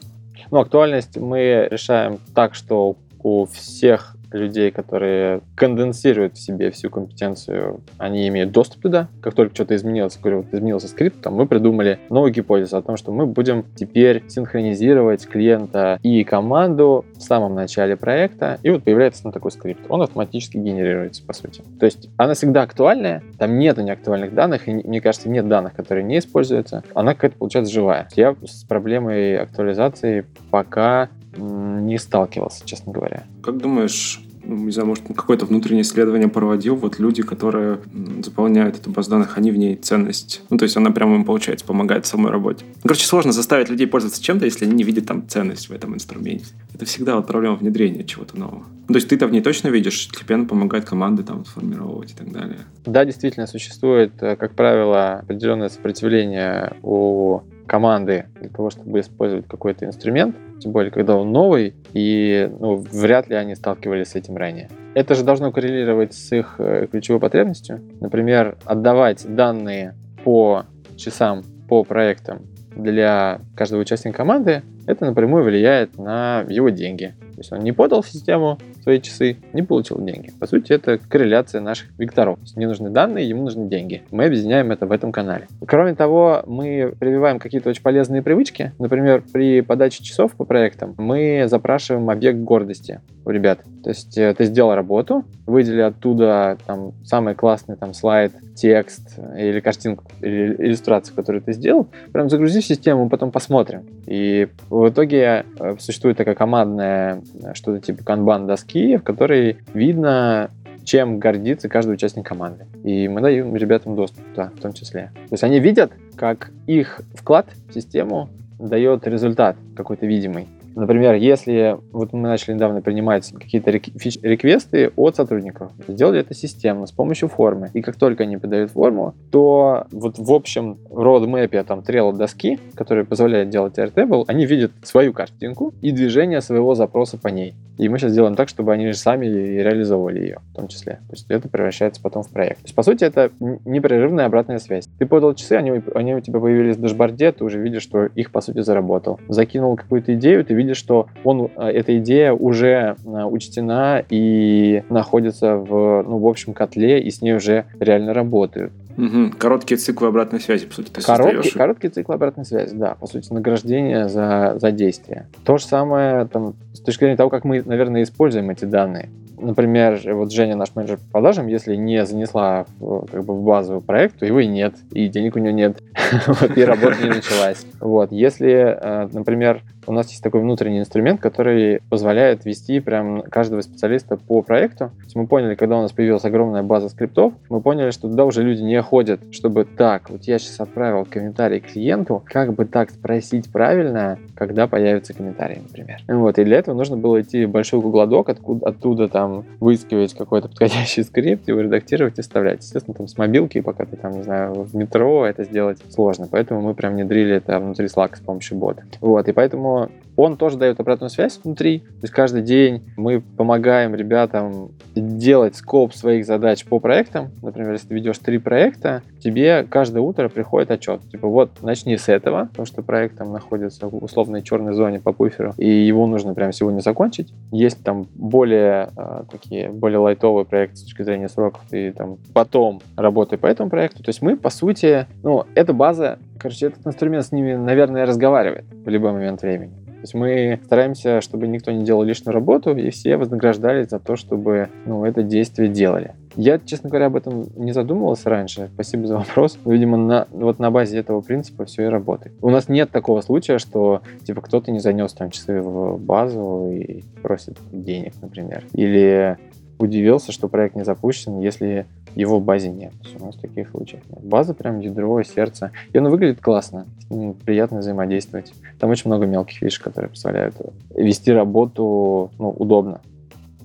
Ну, актуальность мы решаем так, что у всех людей, которые конденсируют в себе всю компетенцию, они имеют доступ туда. Как только что-то изменилось, говорю, вот изменился скрипт, там, мы придумали новую гипотезу о том, что мы будем теперь синхронизировать клиента и команду в самом начале проекта, и вот появляется ну, такой скрипт. Он автоматически генерируется, по сути. То есть она всегда актуальная, там нету неактуальных данных, и мне кажется, нет данных, которые не используются. Она какая-то получается живая. Я с проблемой актуализации пока не сталкивался, честно говоря. Как думаешь, ну, не знаю, может, какое-то внутреннее исследование проводил, вот люди, которые заполняют эту базу данных, они в ней ценность. Ну, то есть она прямо им, получается, помогает в самой работе. Ну, короче, сложно заставить людей пользоваться чем-то, если они не видят там ценность в этом инструменте. Это всегда вот проблема внедрения чего-то нового. Ну, то есть ты-то в ней точно видишь, тебе она помогает команды там формировать и так далее. Да, действительно, существует, э, как правило, определенное сопротивление у команды для того, чтобы использовать какой-то инструмент, тем более, когда он новый, и ну, вряд ли они сталкивались с этим ранее. Это же должно коррелировать с их э, ключевой потребностью. Например, отдавать данные по часам, по проектам для каждого участника команды, это напрямую влияет на его деньги. То есть он не подал в систему свои часы, не получил деньги. По сути, это корреляция наших векторов. Не нужны данные, ему нужны деньги. Мы объединяем это в этом канале. Кроме того, мы прививаем какие-то очень полезные привычки. Например, при подаче часов по проектам мы запрашиваем объект гордости у ребят. То есть э, ты сделал работу, выдели оттуда там самый классный там слайд, текст или картинку, или иллюстрацию, которую ты сделал, прям загрузи в систему, потом посмотрим. И в итоге э, существует такая командная Э, что-то типа канбан-доски, в которой видно, чем гордится каждый участник команды. И мы даем ребятам доступ туда, в том числе. То есть они видят, как их вклад в систему дает результат какой-то видимый. Например, если вот мы начали недавно принимать какие-то реквесты от сотрудников, сделали это системно, с помощью формы. И как только они подают форму, то вот в общем roadmap там трела доски, который позволяет делать Airtable, они видят свою картинку и движение своего запроса по ней. И мы сейчас делаем так, чтобы они же сами реализовывали ее, в том числе. То есть это превращается потом в проект. То есть, по сути, это непрерывная обратная связь. Ты подал часы, они, они у тебя появились в дашборде, ты уже видишь, что их, по сути, заработал. Закинул какую-то идею, ты видишь, что он, э, эта идея уже э, учтена и находится в, ну, в общем котле, и с ней уже реально работают. Угу. Короткие циклы обратной связи, по сути, ты короткие, создаешь. Короткие циклы обратной связи, да, по сути, награждение за, за действие. То же самое там, с точки зрения того, как мы, наверное, используем эти данные. Например, вот Женя, наш менеджер по продажам, если не занесла как бы, в базу проект, то его и нет, и денег у нее нет, и работа не началась. Вот, если, э, например, у нас есть такой внутренний инструмент, который позволяет вести прям каждого специалиста по проекту. То есть мы поняли, когда у нас появилась огромная база скриптов, мы поняли, что туда уже люди не ходят, чтобы так, вот я сейчас отправил комментарий клиенту, как бы так спросить правильно, когда появится комментарий, например. Вот, и для этого нужно было идти в большой гугладок, откуда, оттуда там выискивать какой-то подходящий скрипт, его редактировать и вставлять. Естественно, там с мобилки, пока ты там, не знаю, в метро это сделать сложно, поэтому мы прям внедрили это внутри Slack с помощью бота. Вот, и поэтому want. Он тоже дает обратную связь внутри. То есть каждый день мы помогаем ребятам делать скоп своих задач по проектам. Например, если ты ведешь три проекта, тебе каждое утро приходит отчет. Типа вот начни с этого, потому что проект там находится в условной черной зоне по буферу, и его нужно прямо сегодня закончить. Есть там более э, такие, более лайтовые проекты с точки зрения сроков, и там потом работай по этому проекту. То есть мы, по сути, ну, эта база, короче, этот инструмент с ними, наверное, разговаривает в любой момент времени. То есть мы стараемся, чтобы никто не делал лишнюю работу, и все вознаграждались за то, чтобы ну, это действие делали. Я, честно говоря, об этом не задумывался раньше. Спасибо за вопрос. Видимо, на, вот на базе этого принципа все и работает. У нас нет такого случая, что типа кто-то не занес там часы в базу и просит денег, например. Или удивился, что проект не запущен, если его в базе нет. У нас таких случаев нет. База прям ядро, сердце. И оно выглядит классно. Ним приятно взаимодействовать. Там очень много мелких фишек, которые позволяют вести работу ну, удобно.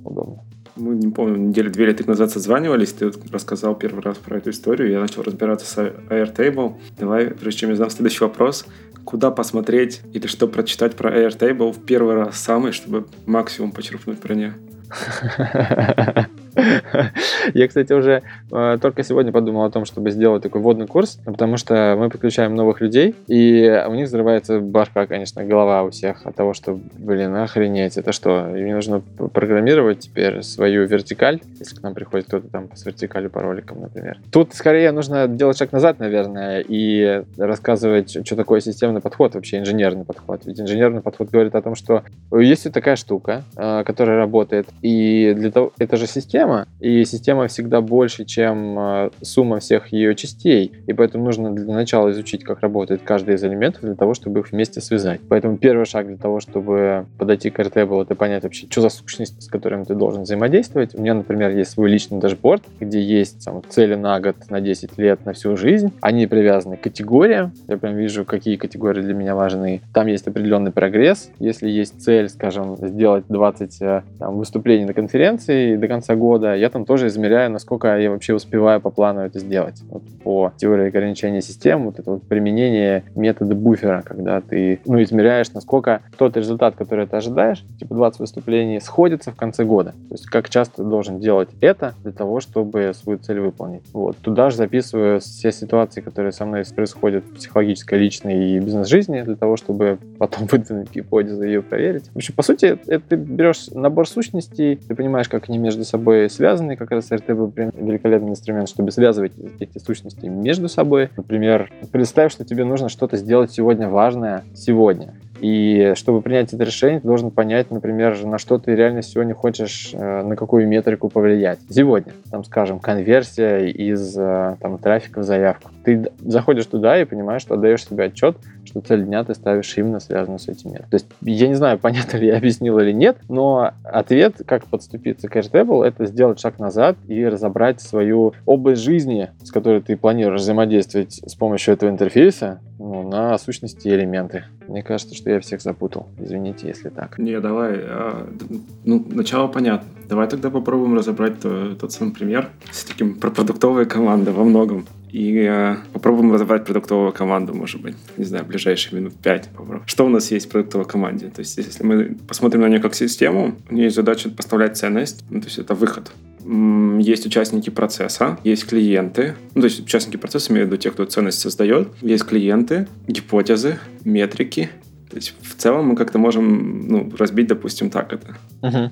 Удобно. Мы, не помню, недели две или три назад созванивались, ты рассказал первый раз про эту историю, я начал разбираться с Airtable. Давай, прежде чем я задам следующий вопрос, куда посмотреть или что прочитать про Airtable в первый раз самый, чтобы максимум почерпнуть про нее? Я, кстати, уже э, только сегодня подумал о том, чтобы сделать такой вводный курс, потому что мы подключаем новых людей, и у них взрывается башка, конечно, голова у всех от того, что, блин, охренеть, это что? Мне нужно программировать теперь свою вертикаль, если к нам приходит кто-то там с вертикалью по роликам, например. Тут скорее нужно делать шаг назад, наверное, и рассказывать, что такое системный подход, вообще инженерный подход. Ведь инженерный подход говорит о том, что есть вот такая штука, э, которая работает, и для того, это же система, и система всегда больше, чем э, сумма всех ее частей, и поэтому нужно для начала изучить, как работает каждый из элементов для того, чтобы их вместе связать. Поэтому первый шаг для того, чтобы подойти к Airtable, это понять вообще, что за сущность, с которыми ты должен взаимодействовать. У меня, например, есть свой личный дашборд, где есть там, цели на год, на 10 лет, на всю жизнь. Они привязаны к категориям. Я прям вижу, какие категории для меня важны. Там есть определенный прогресс. Если есть цель, скажем, сделать 20 э, там, выступлений на конференции до конца года, я там тоже измеряю, насколько я вообще успеваю по плану это сделать. Вот по теории ограничения систем, вот это вот применение метода буфера, когда ты ну, измеряешь, насколько тот результат, который ты ожидаешь, типа 20 выступлений, сходится в конце года. То есть как часто ты должен делать это для того, чтобы свою цель выполнить. Вот. Туда же записываю все ситуации, которые со мной происходят в психологической, личной и бизнес-жизни, для того, чтобы потом выдвинуть гипотезу и ее проверить. В общем, по сути, это ты берешь набор сущностей, ты понимаешь, как они между собой связаны, как раз RTB великолепный инструмент, чтобы связывать эти сущности между собой. Например, представь, что тебе нужно что-то сделать сегодня важное сегодня. И чтобы принять это решение, ты должен понять, например, на что ты реально сегодня хочешь, э, на какую метрику повлиять. Сегодня, там, скажем, конверсия из э, там, трафика в заявку. Ты заходишь туда и понимаешь, что отдаешь себе отчет, что цель дня ты ставишь именно связанную с этим методом. То есть я не знаю, понятно ли я объяснил или нет, но ответ, как подступиться к Airtable, это сделать шаг назад и разобрать свою область жизни, с которой ты планируешь взаимодействовать с помощью этого интерфейса, ну, на сущности и элементы. Мне кажется, что я всех запутал. Извините, если так. Не, давай. А, ну, начало понятно. Давай тогда попробуем разобрать то, тот самый пример с таким про продуктовые команды во многом. И а, попробуем разобрать продуктовую команду, может быть, не знаю, ближайшие минут пять. Попробуем. Что у нас есть в продуктовой команде? То есть, если мы посмотрим на нее как систему, у нее есть задача поставлять ценность, ну, то есть это выход есть участники процесса, есть клиенты, ну, то есть участники процесса, имею в виду те, кто ценность создает, есть клиенты, гипотезы, метрики. То есть в целом мы как-то можем ну, разбить, допустим, так это. Uh-huh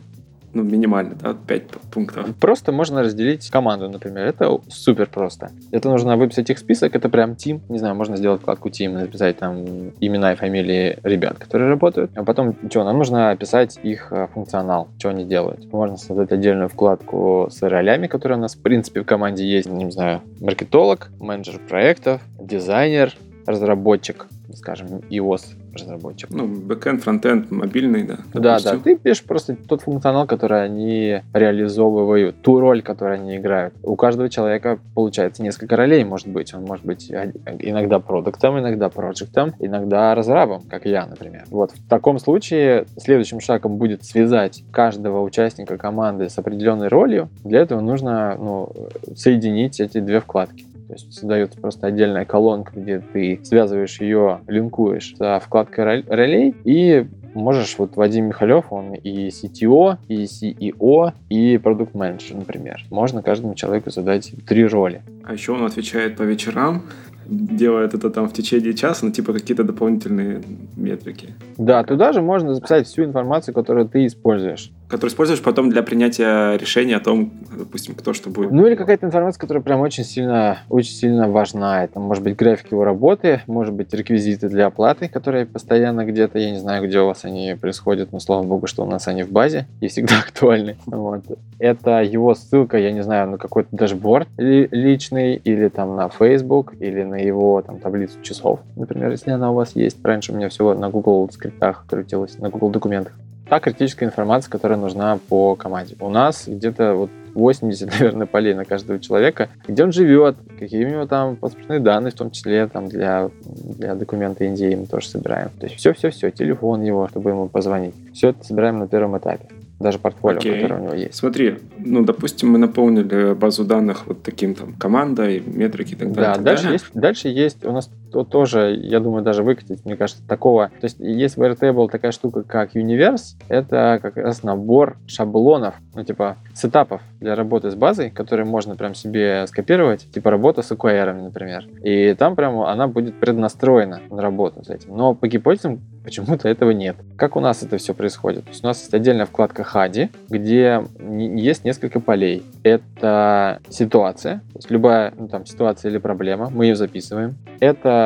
ну, минимально, да, 5 пунктов. Просто можно разделить команду, например. Это супер просто. Это нужно выписать их список, это прям тим. Не знаю, можно сделать вкладку тим, написать там имена и фамилии ребят, которые работают. А потом, что, нам нужно описать их э, функционал, что они делают. Можно создать отдельную вкладку с ролями, которые у нас, в принципе, в команде есть. Не знаю, маркетолог, менеджер проектов, дизайнер, разработчик, скажем, iOS разработчик. Ну, бэкэнд, фронтенд, мобильный, да. Да, да. Ты пишешь просто тот функционал, который они реализовывают, ту роль, которую они играют. У каждого человека получается несколько ролей, может быть. Он может быть иногда продуктом, иногда проектом, иногда разрабом, как я, например. Вот в таком случае следующим шагом будет связать каждого участника команды с определенной ролью. Для этого нужно ну, соединить эти две вкладки. То есть создается просто отдельная колонка, где ты связываешь ее, линкуешь со вкладкой ролей и можешь, вот Вадим Михалев, он и CTO, и CEO, и продукт менеджер, например. Можно каждому человеку задать три роли. А еще он отвечает по вечерам, делает это там в течение часа, ну, типа какие-то дополнительные метрики. Да, туда же можно записать всю информацию, которую ты используешь который используешь потом для принятия решения о том, допустим, кто что будет. Ну или какая-то информация, которая прям очень сильно, очень сильно важна. Это может быть график его работы, может быть реквизиты для оплаты, которые постоянно где-то, я не знаю, где у вас они происходят, но слава богу, что у нас они в базе и всегда актуальны. Вот. Это его ссылка, я не знаю, на какой-то дашборд личный или там на Facebook или на его там таблицу часов, например, если она у вас есть. Раньше у меня всего на Google скриптах крутилось, на Google документах та критическая информация, которая нужна по команде. У нас где-то вот 80, наверное, полей на каждого человека, где он живет, какие у него там паспортные данные, в том числе там для, для документа Индии мы тоже собираем. То есть все-все-все, телефон его, чтобы ему позвонить. Все это собираем на первом этапе даже портфолио, okay. которое у него есть. Смотри, ну, допустим, мы наполнили базу данных вот таким там командой, метрики и так далее. Да, так дальше, далее. Есть, дальше есть у нас то тоже, я думаю, даже выкатить, мне кажется, такого. То есть есть в Airtable такая штука, как Universe, это как раз набор шаблонов, ну, типа, сетапов для работы с базой, которые можно прям себе скопировать, типа работа с OKR, например. И там прям она будет преднастроена на работу с этим. Но по гипотезам почему-то этого нет. Как у нас это все происходит? То есть у нас есть отдельная вкладка HUD, где есть несколько полей. Это ситуация, то есть любая ну, там, ситуация или проблема, мы ее записываем. Это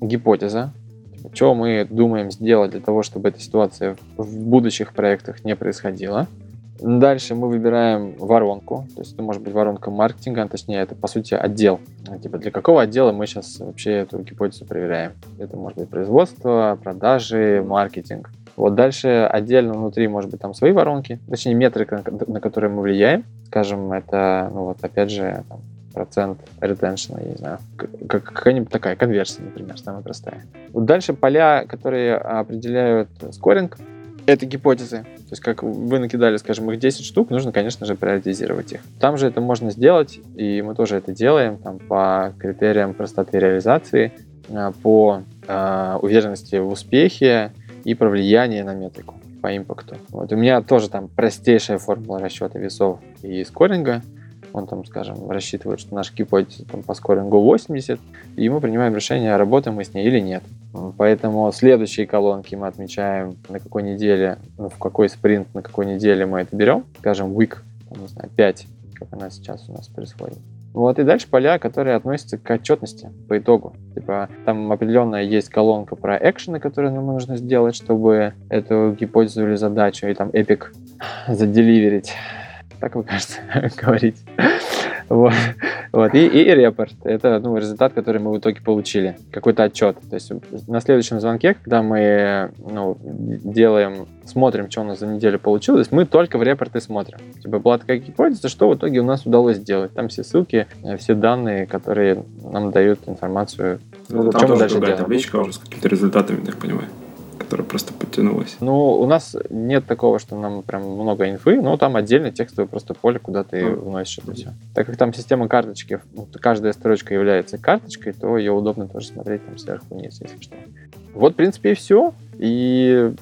гипотеза, что мы думаем сделать для того, чтобы эта ситуация в будущих проектах не происходила. Дальше мы выбираем воронку, то есть это может быть воронка маркетинга, а точнее это по сути отдел. Типа для какого отдела мы сейчас вообще эту гипотезу проверяем. Это может быть производство, продажи, маркетинг. Вот дальше отдельно внутри может быть там свои воронки, точнее метрика, на которые мы влияем. Скажем, это, ну вот опять же, там, процент ретеншена, я не знаю, как, какая-нибудь такая конверсия, например, самая простая. Вот дальше поля, которые определяют скоринг, это гипотезы. То есть, как вы накидали, скажем, их 10 штук, нужно, конечно же, приоритизировать их. Там же это можно сделать, и мы тоже это делаем там, по критериям простоты реализации, а, по э, уверенности в успехе и про влияние на метрику по импакту. Вот. У меня тоже там простейшая формула расчета весов и скоринга – он там, скажем, рассчитывает, что наша гипотеза там, по скорингу 80, и мы принимаем решение, работаем мы с ней или нет. Поэтому следующие колонки мы отмечаем, на какой неделе, ну, в какой спринт, на какой неделе мы это берем. Скажем, week, там, не знаю, 5, как она сейчас у нас происходит. Вот, и дальше поля, которые относятся к отчетности по итогу. Типа, там определенная есть колонка про экшены, которые нам нужно сделать, чтобы эту гипотезу или задачу, и там эпик заделиверить так вы, кажется, говорите. Вот. Вот. И, и репорт. Это ну, результат, который мы в итоге получили. Какой-то отчет. То есть на следующем звонке, когда мы ну, делаем, смотрим, что у нас за неделю получилось, мы только в репорты смотрим. Типа была такая гипотеза, что в итоге у нас удалось сделать. Там все ссылки, э, все данные, которые нам дают информацию. Ну, там тоже другая табличка уже с какими-то результатами, так понимаю которая просто подтянулась? Ну, у нас нет такого, что нам прям много инфы, но там отдельно текстовое просто поле, куда ты mm. вносишь это все. Так как там система карточки, каждая строчка является карточкой, то ее удобно тоже смотреть там сверху вниз, если что. Вот, в принципе, и все. И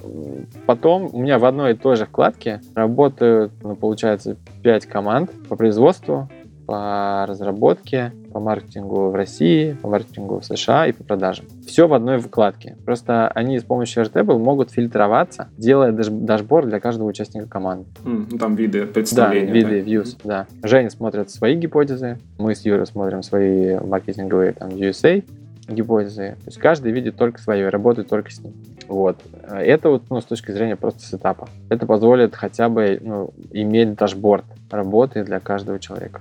потом у меня в одной и той же вкладке работают, ну, получается, 5 команд по производству, по разработке, по маркетингу в России, по маркетингу в США и по продажам. Все в одной вкладке. Просто они с помощью Airtable могут фильтроваться, делая даш дашборд для каждого участника команды. Mm, там виды представления. Да, виды, да? views, да. Женя смотрит свои гипотезы, мы с Юрой смотрим свои маркетинговые там USA гипотезы. То есть каждый видит только свое работает только с ним. Вот. Это вот ну, с точки зрения просто сетапа. Это позволит хотя бы ну, иметь дашборд работы для каждого человека.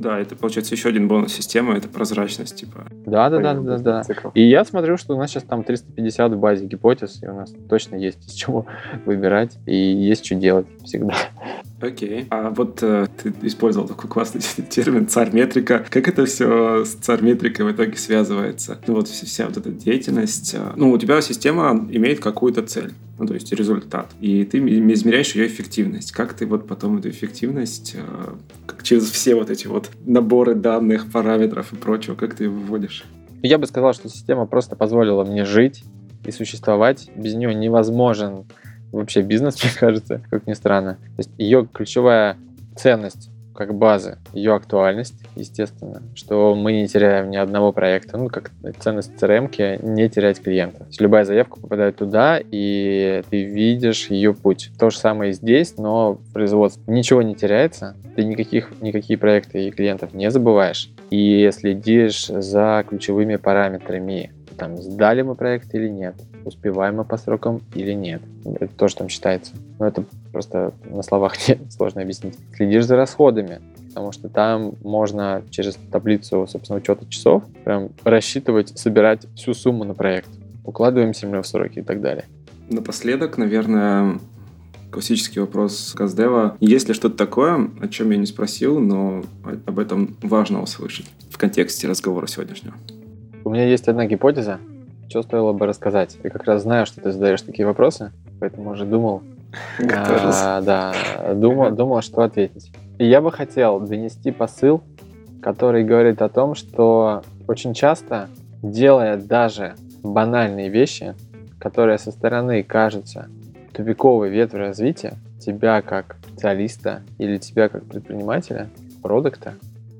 Да, это получается еще один бонус системы, это прозрачность, типа. Да, да, да, да, да. И я смотрю, что у нас сейчас там 350 в базе гипотез, и у нас точно есть из чего выбирать, и есть что делать всегда. Окей. А вот э, ты использовал такой классный термин царь метрика. Как это все с царь метрикой в итоге связывается? Ну вот вся вот эта деятельность. Э, ну, у тебя система имеет какую-то цель ну, то есть результат. И ты измеряешь ее эффективность. Как ты вот потом эту эффективность, э, как через все вот эти вот наборы данных, параметров и прочего, как ты ее выводишь? Я бы сказал, что система просто позволила мне жить и существовать. Без нее невозможен вообще бизнес, мне кажется, как ни странно. То есть ее ключевая ценность как базы, ее актуальность, естественно, что мы не теряем ни одного проекта. Ну, как ценность CRM не терять клиента. То есть любая заявка попадает туда, и ты видишь ее путь. То же самое и здесь, но в производстве ничего не теряется, ты никаких, никакие проекты и клиентов не забываешь, и следишь за ключевыми параметрами. Там, сдали мы проект или нет, успеваем мы по срокам или нет. Это то, что там считается. Но это просто на словах не сложно объяснить. Следишь за расходами, потому что там можно через таблицу, собственно, учета часов прям рассчитывать, собирать всю сумму на проект. Укладываемся мы в сроки и так далее. Напоследок, наверное, классический вопрос Каздева. Есть ли что-то такое, о чем я не спросил, но об этом важно услышать в контексте разговора сегодняшнего? У меня есть одна гипотеза, что стоило бы рассказать. Я как раз знаю, что ты задаешь такие вопросы, поэтому уже думал, а, да, думал, думал, что ответить. И я бы хотел донести посыл, который говорит о том, что очень часто делая даже банальные вещи, которые со стороны кажутся тупиковой ветвью развития, тебя как специалиста или тебя как предпринимателя, продукта,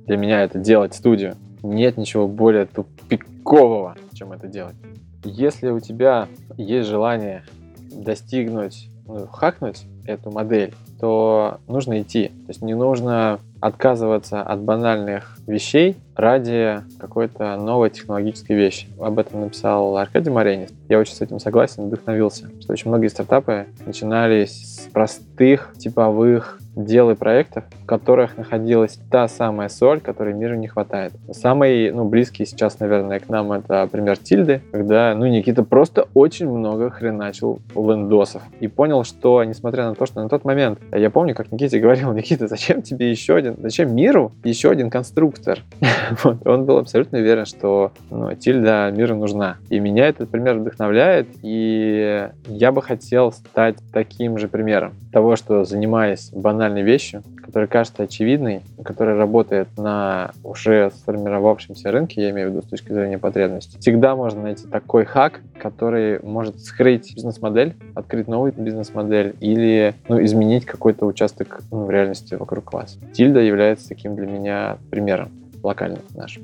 для меня это делать студию. Нет ничего более тупикового, чем это делать. Если у тебя есть желание достигнуть, ну, хакнуть эту модель, то нужно идти. То есть не нужно отказываться от банальных вещей ради какой-то новой технологической вещи. Об этом написал Аркадий Маренис. Я очень с этим согласен, вдохновился, что очень многие стартапы начинались с простых типовых дел и проектов, в которых находилась та самая соль, которой миру не хватает. Самый ну, близкий сейчас, наверное, к нам это пример Тильды, когда ну, Никита просто очень много хреначил лендосов и понял, что, несмотря на то, что на тот момент, я помню, как Никите говорил, Никита, зачем тебе еще один, зачем миру еще один конструктор? вот. Он был абсолютно уверен, что ну, Тильда миру нужна. И меня этот пример вдохновляет, и я бы хотел стать таким же примером того, что занимаясь банальной вещью, которая кажется очевидной, которая работает на уже сформировавшемся рынке, я имею в виду с точки зрения потребностей, всегда можно найти такой хак, который может скрыть бизнес-модель, открыть новую бизнес-модель или ну, изменить какой-то участок ну, в реальности вокруг вас. Тильда является таким для меня примером локальным нашим.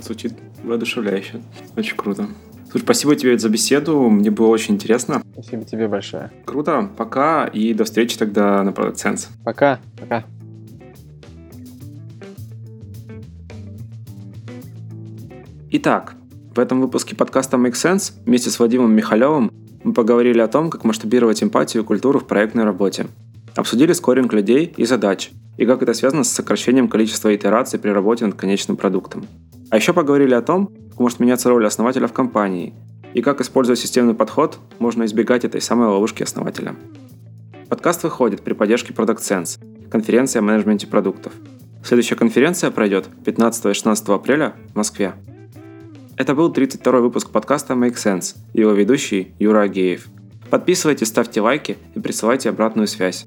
Звучит воодушевляюще. Очень круто. Слушай, спасибо тебе за беседу, мне было очень интересно. Спасибо тебе большое. Круто, пока и до встречи тогда на Product Sense. Пока, пока. Итак, в этом выпуске подкаста Make Sense вместе с Вадимом Михалевым мы поговорили о том, как масштабировать эмпатию и культуру в проектной работе. Обсудили скоринг людей и задач, и как это связано с сокращением количества итераций при работе над конечным продуктом. А еще поговорили о том, как может меняться роль основателя в компании, и как, используя системный подход, можно избегать этой самой ловушки основателя. Подкаст выходит при поддержке Product Sense, конференция о менеджменте продуктов. Следующая конференция пройдет 15 и 16 апреля в Москве. Это был 32 выпуск подкаста Make Sense его ведущий Юра Агеев. Подписывайтесь, ставьте лайки и присылайте обратную связь.